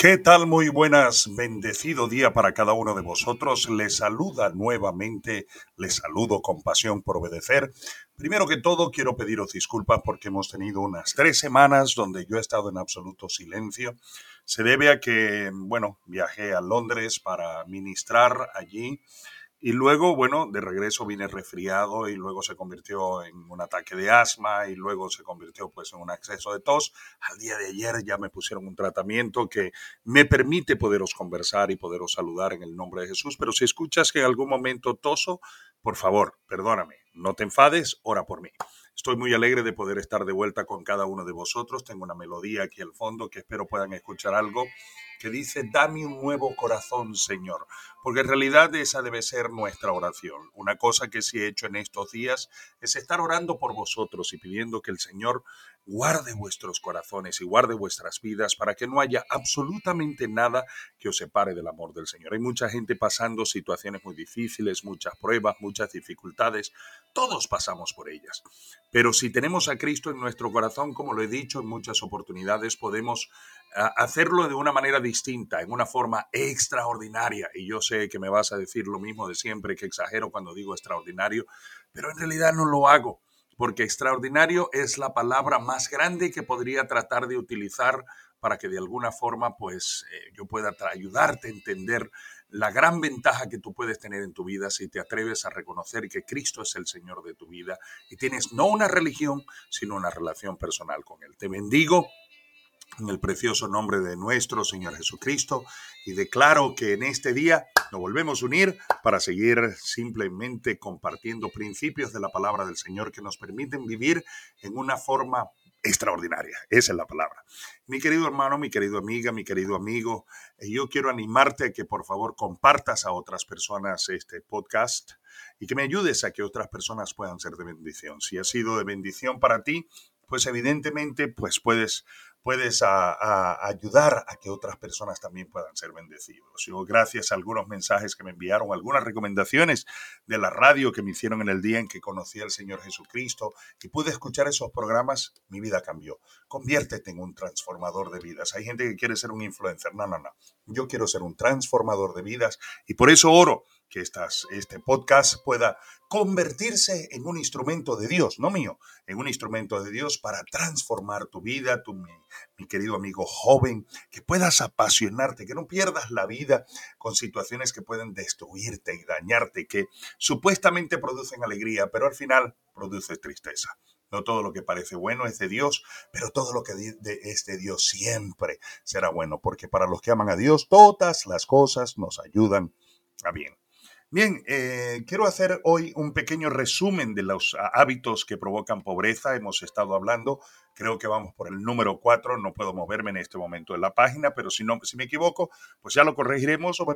¿Qué tal? Muy buenas, bendecido día para cada uno de vosotros. Les saluda nuevamente, les saludo con pasión por obedecer. Primero que todo, quiero pediros disculpas porque hemos tenido unas tres semanas donde yo he estado en absoluto silencio. Se debe a que, bueno, viajé a Londres para ministrar allí y luego, bueno, de regreso vine resfriado y luego se convirtió en un ataque de asma y luego se convirtió pues en un acceso de tos. Al día de ayer ya me pusieron un tratamiento que me permite poderos conversar y poderos saludar en el nombre de Jesús. Pero si escuchas que en algún momento toso, por favor, perdóname, no te enfades, ora por mí. Estoy muy alegre de poder estar de vuelta con cada uno de vosotros. Tengo una melodía aquí al fondo que espero puedan escuchar algo que dice, dame un nuevo corazón, Señor, porque en realidad esa debe ser nuestra oración. Una cosa que sí he hecho en estos días es estar orando por vosotros y pidiendo que el Señor guarde vuestros corazones y guarde vuestras vidas para que no haya absolutamente nada que os separe del amor del Señor. Hay mucha gente pasando situaciones muy difíciles, muchas pruebas, muchas dificultades. Todos pasamos por ellas. Pero si tenemos a Cristo en nuestro corazón, como lo he dicho en muchas oportunidades, podemos hacerlo de una manera distinta, en una forma extraordinaria. Y yo sé que me vas a decir lo mismo de siempre, que exagero cuando digo extraordinario, pero en realidad no lo hago porque extraordinario es la palabra más grande que podría tratar de utilizar para que de alguna forma pues eh, yo pueda ayudarte a entender la gran ventaja que tú puedes tener en tu vida si te atreves a reconocer que Cristo es el Señor de tu vida y tienes no una religión, sino una relación personal con Él. Te bendigo en el precioso nombre de nuestro Señor Jesucristo y declaro que en este día nos volvemos a unir para seguir simplemente compartiendo principios de la palabra del Señor que nos permiten vivir en una forma extraordinaria. Esa es la palabra. Mi querido hermano, mi querido amiga, mi querido amigo, eh, yo quiero animarte a que por favor compartas a otras personas este podcast y que me ayudes a que otras personas puedan ser de bendición. Si ha sido de bendición para ti, pues evidentemente pues puedes puedes ayudar a que otras personas también puedan ser bendecidos. Yo, gracias a algunos mensajes que me enviaron, algunas recomendaciones de la radio que me hicieron en el día en que conocí al Señor Jesucristo y pude escuchar esos programas, mi vida cambió. Conviértete en un transformador de vidas. Hay gente que quiere ser un influencer. No, no, no. Yo quiero ser un transformador de vidas y por eso oro que este podcast pueda convertirse en un instrumento de Dios, no mío, en un instrumento de Dios para transformar tu vida, tu, mi, mi querido amigo joven, que puedas apasionarte, que no pierdas la vida con situaciones que pueden destruirte y dañarte, que supuestamente producen alegría, pero al final produce tristeza. No todo lo que parece bueno es de Dios, pero todo lo que es de Dios siempre será bueno, porque para los que aman a Dios, todas las cosas nos ayudan a bien. Bien, eh, quiero hacer hoy un pequeño resumen de los hábitos que provocan pobreza. Hemos estado hablando, creo que vamos por el número 4, no puedo moverme en este momento en la página, pero si, no, si me equivoco, pues ya lo corregiremos o,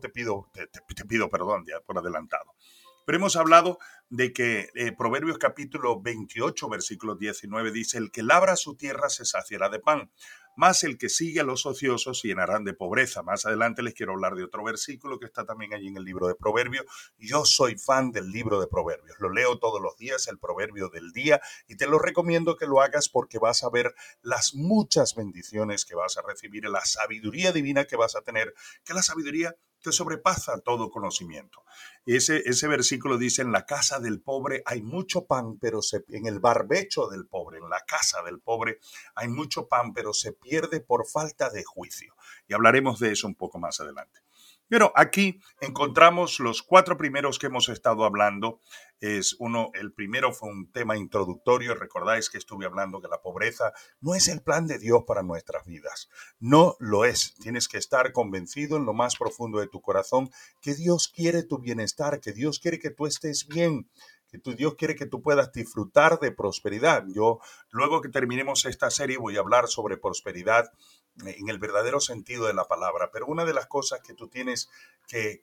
te, pido, te, te, pido perdón ya por adelantado. Pero hemos hablado de que eh, Proverbios capítulo 28, versículo 19 dice, el que labra su tierra se saciará de pan, más el que sigue a los ociosos llenarán de pobreza. Más adelante les quiero hablar de otro versículo que está también allí en el libro de Proverbios. Yo soy fan del libro de Proverbios. Lo leo todos los días, el proverbio del día, y te lo recomiendo que lo hagas porque vas a ver las muchas bendiciones que vas a recibir, la sabiduría divina que vas a tener, que la sabiduría te sobrepasa todo conocimiento. Ese, ese versículo dice, en la casa del pobre hay mucho pan, pero se, en el barbecho del pobre, en la casa del pobre hay mucho pan, pero se pierde por falta de juicio. Y hablaremos de eso un poco más adelante. Pero aquí encontramos los cuatro primeros que hemos estado hablando. Es uno, el primero fue un tema introductorio. Recordáis que estuve hablando que la pobreza no es el plan de Dios para nuestras vidas. No lo es. Tienes que estar convencido en lo más profundo de tu corazón que Dios quiere tu bienestar, que Dios quiere que tú estés bien, que tu Dios quiere que tú puedas disfrutar de prosperidad. Yo, luego que terminemos esta serie, voy a hablar sobre prosperidad en el verdadero sentido de la palabra. Pero una de las cosas que tú tienes que,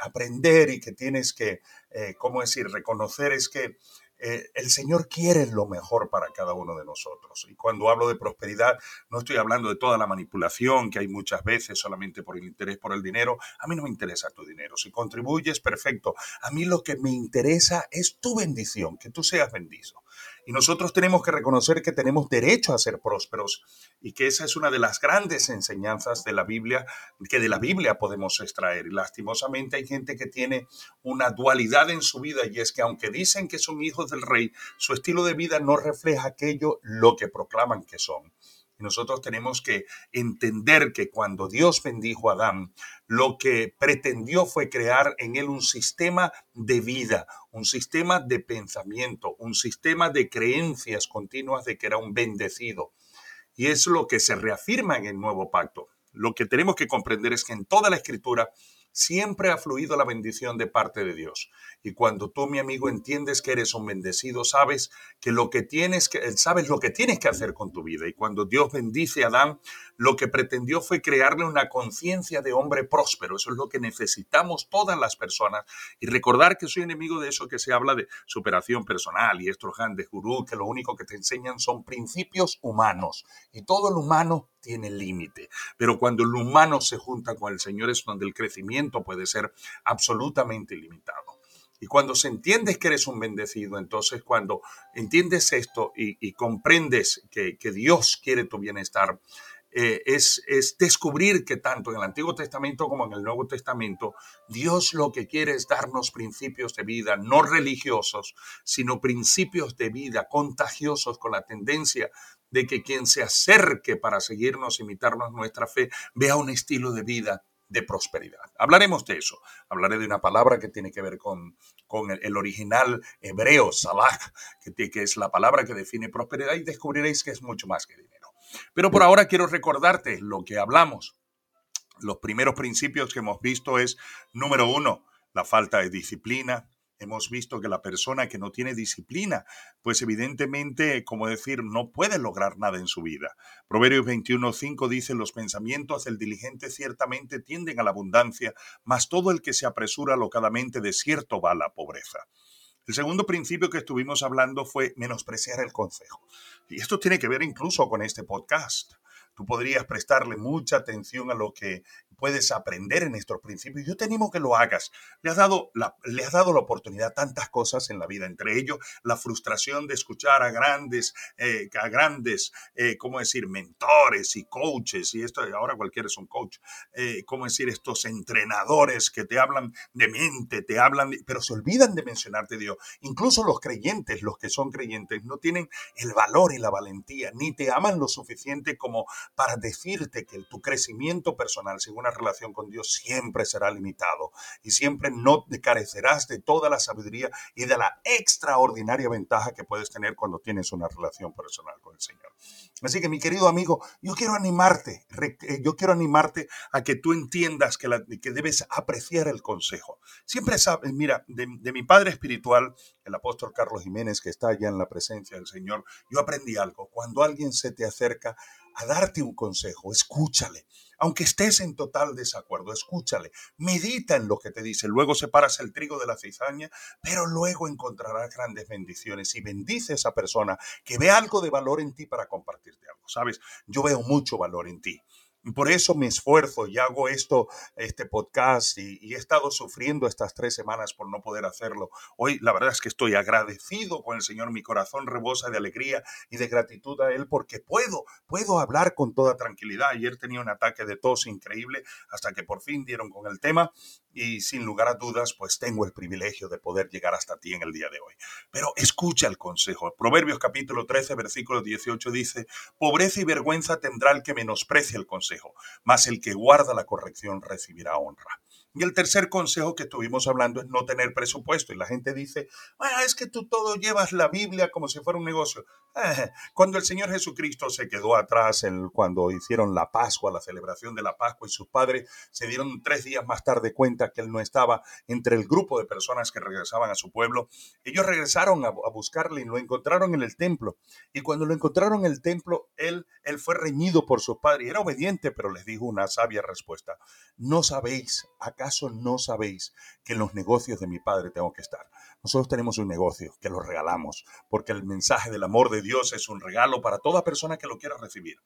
aprender y que tienes que, eh, ¿cómo decir?, reconocer es que eh, el Señor quiere lo mejor para cada uno de nosotros. Y cuando hablo de prosperidad, no estoy hablando de toda la manipulación que hay muchas veces solamente por el interés por el dinero. A mí no me interesa tu dinero. Si contribuyes, perfecto. A mí lo que me interesa es tu bendición, que tú seas bendizo. Y nosotros tenemos que reconocer que tenemos derecho a ser prósperos y que esa es una de las grandes enseñanzas de la Biblia, que de la Biblia podemos extraer. Y lastimosamente hay gente que tiene una dualidad en su vida y es que aunque dicen que son hijos del rey, su estilo de vida no refleja aquello lo que proclaman que son nosotros tenemos que entender que cuando Dios bendijo a Adán, lo que pretendió fue crear en él un sistema de vida, un sistema de pensamiento, un sistema de creencias continuas de que era un bendecido. Y es lo que se reafirma en el nuevo pacto. Lo que tenemos que comprender es que en toda la escritura siempre ha fluido la bendición de parte de Dios. Y cuando tú, mi amigo, entiendes que eres un bendecido, sabes que lo que tienes que, sabes lo que tienes que hacer con tu vida. Y cuando Dios bendice a Adán, lo que pretendió fue crearle una conciencia de hombre próspero. Eso es lo que necesitamos todas las personas. Y recordar que soy enemigo de eso que se habla de superación personal y estos grandes gurús que lo único que te enseñan son principios humanos. Y todo lo humano tiene límite. Pero cuando el humano se junta con el Señor es donde el crecimiento puede ser absolutamente ilimitado. Y cuando se entiende que eres un bendecido, entonces cuando entiendes esto y, comprendes que, Dios quiere tu bienestar, eh, es, es, descubrir que tanto en el Antiguo Testamento como en el Nuevo Testamento, Dios lo que quiere es darnos principios de vida, no religiosos, sino principios de vida contagiosos con la tendencia de que quien se acerque para seguirnos, imitarnos nuestra fe, vea un estilo de vida de prosperidad. Hablaremos de eso. Hablaré de una palabra que tiene que ver con, con el, original hebreo, salah, que, que es la palabra que define prosperidad y descubriréis que es mucho más que dinero. Pero por ahora quiero recordarte lo que hablamos. Los primeros principios que hemos visto es, número uno, la falta de disciplina, hemos visto que la persona que no tiene disciplina, pues evidentemente, como decir, no puede lograr nada en su vida. Proverbios 21.5 dice, los pensamientos del diligente ciertamente tienden a la abundancia, mas todo el que se apresura locadamente de cierto va a la pobreza. El segundo principio que estuvimos hablando fue menospreciar el consejo. Y esto tiene que ver incluso con este podcast tú podrías prestarle mucha atención a lo que puedes aprender en estos principios. Yo te animo que lo hagas. Le has dado la, le has dado la oportunidad tantas cosas en la vida, entre ellos la frustración de escuchar a grandes, eh, a grandes, eh, ¿cómo decir?, mentores y coaches, y esto ahora cualquiera es un coach, eh, ¿cómo decir?, estos entrenadores que te hablan de mente, te hablan, pero se olvidan de mencionarte Dios. Incluso los creyentes, los que son creyentes, no tienen el valor y la valentía, ni te aman lo suficiente como para decirte que tu crecimiento personal, según relación con Dios siempre será limitado y siempre no carecerás de toda la sabiduría y de la extraordinaria ventaja que puedes tener cuando tienes una relación personal con el Señor. Así que mi querido amigo, yo quiero animarte, eh, yo quiero animarte a que tú entiendas que, debes apreciar el consejo. Siempre sabes, mira, de, de mi padre espiritual, el apóstol Carlos Jiménez, que está allá en la presencia del Señor, yo aprendí algo. Cuando alguien se te acerca a darte un consejo, escúchale. Aunque estés en total desacuerdo, escúchale, medita en lo que te dice, luego separas el trigo de la cizaña, pero luego encontrarás grandes bendiciones y bendice a esa persona que ve algo de valor en ti para compartirte algo. Sabes, yo veo mucho valor en ti. Por eso me esfuerzo y hago esto, este podcast, y, he estado sufriendo estas tres semanas por no poder hacerlo. Hoy la verdad es que estoy agradecido con el Señor, mi corazón rebosa de alegría y de gratitud a Él porque puedo, puedo hablar con toda tranquilidad. Ayer tenía un ataque de tos increíble hasta que por fin dieron con el tema y sin lugar a dudas, pues tengo el privilegio de poder llegar hasta ti en el día de hoy. Pero escucha el consejo. Proverbios capítulo 13, versículo 18 dice, pobreza y vergüenza tendrá el que menosprecie el consejo, mas el que guarda la corrección recibirá honra. Y el tercer consejo que estuvimos hablando es no tener presupuesto. Y la gente dice, ah, es que tú todo llevas la Biblia como si fuera un negocio. Eh, cuando el Señor Jesucristo se quedó atrás, en, cuando hicieron la Pascua, la celebración de la Pascua, y sus padres se dieron tres días más tarde cuenta que él no estaba entre el grupo de personas que regresaban a su pueblo, ellos regresaron a, buscarle y lo encontraron en el templo. Y cuando lo encontraron en el templo, él, él fue reñido por sus padres. Era obediente, pero les dijo una sabia respuesta. No sabéis, ¿acaso no sabéis que en los negocios de mi padre tengo que estar? Nosotros tenemos un negocio que lo regalamos, porque el mensaje del amor de Dios es un regalo para toda persona que lo quiera recibir.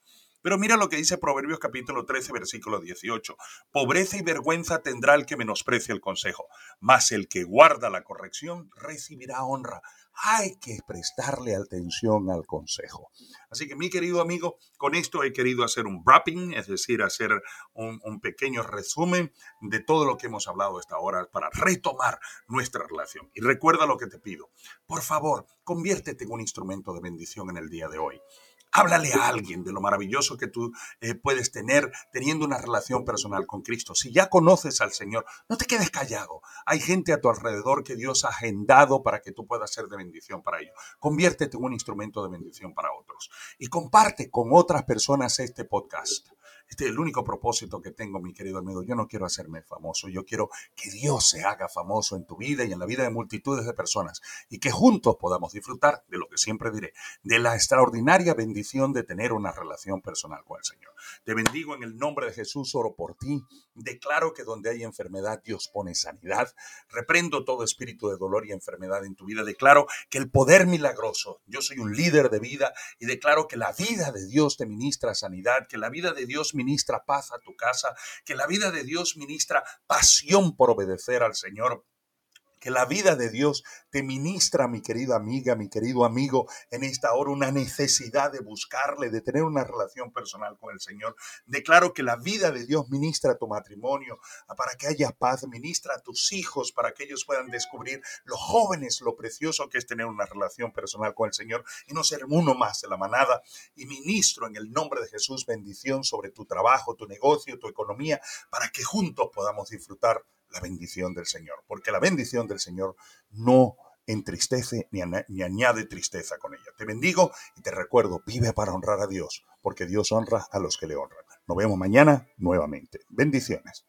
Pero mira lo que dice Proverbios capítulo 13, versículo 18. Pobreza y vergüenza tendrá el que menosprecia el consejo, mas el que guarda la corrección recibirá honra hay que prestarle atención al consejo. Así que mi querido amigo, con esto he querido hacer un wrapping, es decir, hacer un, pequeño resumen de todo lo que hemos hablado esta hora para retomar nuestra relación. Y recuerda lo que te pido. Por favor, conviértete en un instrumento de bendición en el día de hoy. Háblale a alguien de lo maravilloso que tú eh, puedes tener teniendo una relación personal con Cristo. Si ya conoces al Señor, no te quedes callado. Hay gente a tu alrededor que Dios ha agendado para que tú puedas ser de bendición para ellos. Conviértete en un instrumento de bendición para otros. Y comparte con otras personas este podcast. Este es el único propósito que tengo, mi querido amigo. Yo no quiero hacerme famoso, yo quiero que Dios se haga famoso en tu vida y en la vida de multitudes de personas y que juntos podamos disfrutar de lo que siempre diré, de la extraordinaria bendición de tener una relación personal con el Señor. Te bendigo en el nombre de Jesús, oro por ti. Declaro que donde hay enfermedad, Dios pone sanidad. Reprendo todo espíritu de dolor y enfermedad en tu vida. Declaro que el poder milagroso, yo soy un líder de vida y declaro que la vida de Dios te ministra sanidad, que la vida de Dios ministra paz a tu casa, que la vida de Dios ministra pasión por obedecer al Señor que la vida de Dios te ministra, mi querida amiga, mi querido amigo, en esta hora una necesidad de buscarle, de tener una relación personal con el Señor. Declaro que la vida de Dios ministra tu matrimonio, para que haya paz, ministra a tus hijos, para que ellos puedan descubrir los jóvenes lo precioso que es tener una relación personal con el Señor y no ser uno más de la manada. Y ministro en el nombre de Jesús bendición sobre tu trabajo, tu negocio, tu economía, para que juntos podamos disfrutar la bendición del Señor, porque la bendición del Señor no entristece ni, ni añade tristeza con ella. Te bendigo y te recuerdo, vive para honrar a Dios, porque Dios honra a los que le honran. Nos vemos mañana nuevamente. Bendiciones.